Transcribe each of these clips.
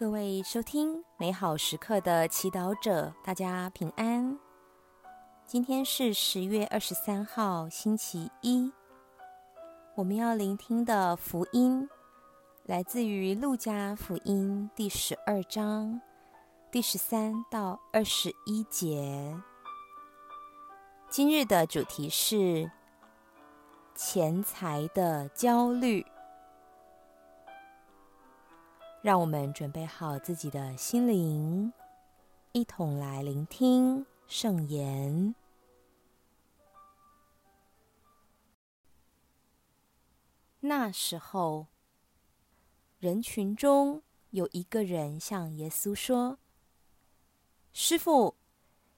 各位收听美好时刻的祈祷者，大家平安。今天是十月二十三号，星期一。我们要聆听的福音来自于路加福音第十二章第十三到二十一节。今日的主题是钱财的焦虑。让我们准备好自己的心灵，一同来聆听圣言。那时候，人群中有一个人向耶稣说：“师傅，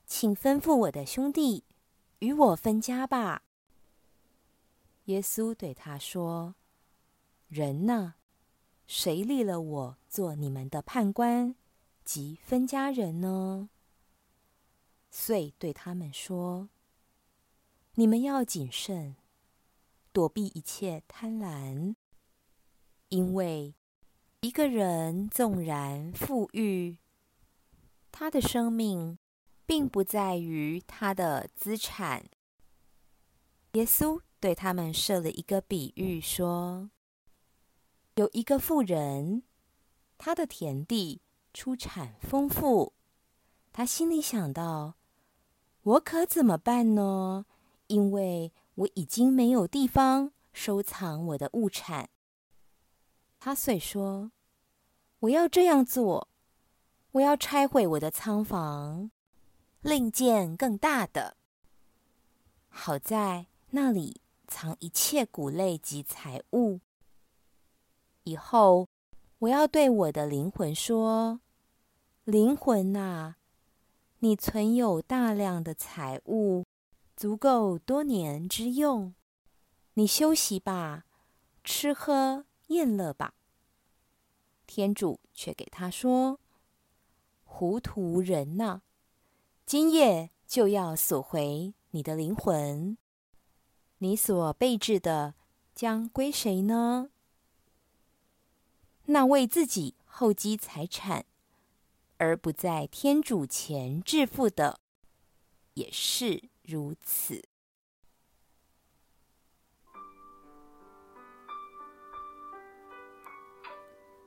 请吩咐我的兄弟与我分家吧。”耶稣对他说：“人呢？”谁立了我做你们的判官及分家人呢？遂对他们说：“你们要谨慎，躲避一切贪婪，因为一个人纵然富裕，他的生命并不在于他的资产。”耶稣对他们设了一个比喻说。有一个富人，他的田地出产丰富，他心里想到：“我可怎么办呢？因为我已经没有地方收藏我的物产。”他遂说：“我要这样做，我要拆毁我的仓房，另建更大的，好在那里藏一切谷类及财物。”以后，我要对我的灵魂说：“灵魂啊，你存有大量的财物，足够多年之用。你休息吧，吃喝宴乐吧。”天主却给他说：“糊涂人呐，今夜就要索回你的灵魂。你所备置的将归谁呢？”那为自己厚积财产，而不在天主前致富的，也是如此。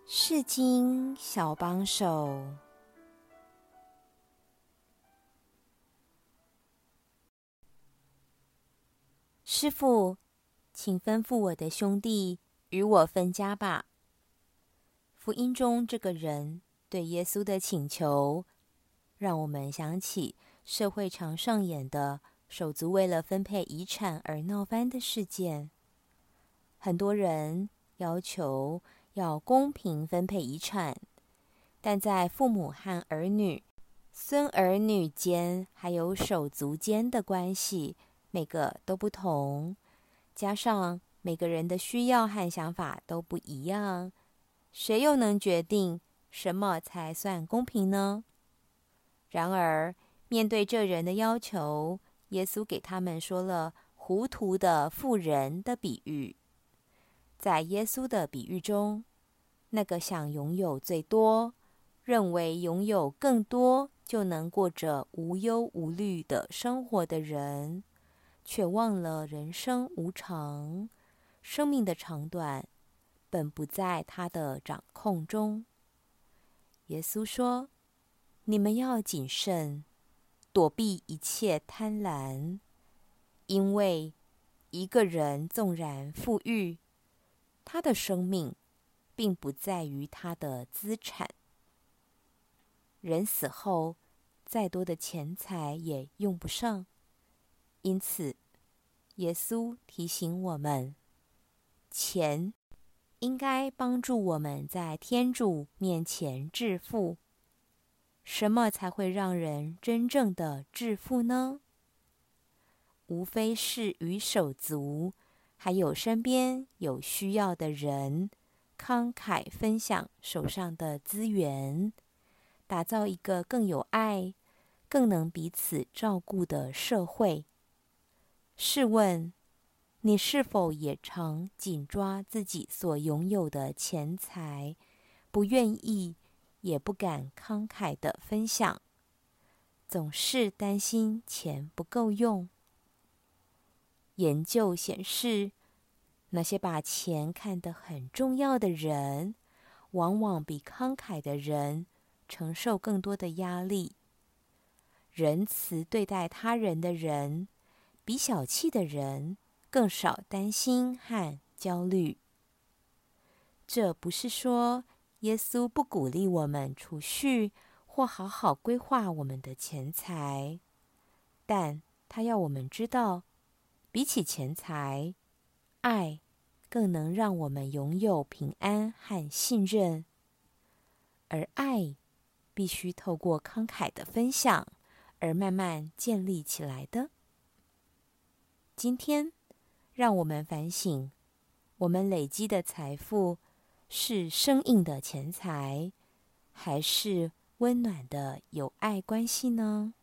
释经小帮手，师傅，请吩咐我的兄弟与我分家吧。福音中这个人对耶稣的请求，让我们想起社会常上演的手足为了分配遗产而闹翻的事件。很多人要求要公平分配遗产，但在父母和儿女、孙儿女间，还有手足间的关系，每个都不同，加上每个人的需要和想法都不一样。谁又能决定什么才算公平呢？然而，面对这人的要求，耶稣给他们说了糊涂的富人的比喻。在耶稣的比喻中，那个想拥有最多、认为拥有更多就能过着无忧无虑的生活的人，却忘了人生无常，生命的长短。本不在他的掌控中。耶稣说：“你们要谨慎，躲避一切贪婪，因为一个人纵然富裕，他的生命并不在于他的资产。人死后，再多的钱财也用不上。因此，耶稣提醒我们：钱。”应该帮助我们在天主面前致富。什么才会让人真正的致富呢？无非是与手足，还有身边有需要的人，慷慨分享手上的资源，打造一个更有爱、更能彼此照顾的社会。试问，你是否也常紧抓自己所拥有的钱财，不愿意也不敢慷慨的分享，总是担心钱不够用。研究显示，那些把钱看得很重要的人，往往比慷慨的人承受更多的压力。仁慈对待他人的人，比小气的人更少担心和焦虑。这不是说，耶稣不鼓励我们储蓄或好好规划我们的钱财，但他要我们知道，比起钱财，爱更能让我们拥有平安和信任，而爱必须透过慷慨的分享而慢慢建立起来的。今天，让我们反省，我们累积的财富。是生硬的钱财，还是温暖的友爱关系呢？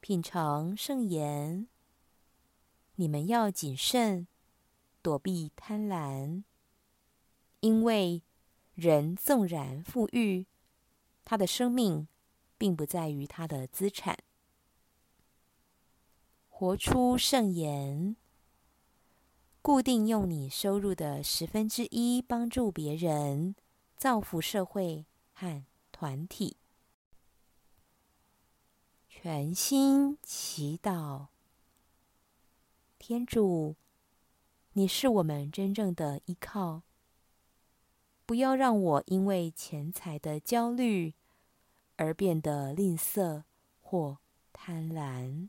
品尝圣言，你们要谨慎，躲避贪婪，因为人纵然富裕，他的生命并不在于他的资产。活出圣言。固定用你收入的十分之一帮助别人，造福社会和团体。全心祈祷，天主，你是我们真正的依靠。不要让我因为钱财的焦虑而变得吝啬或贪婪。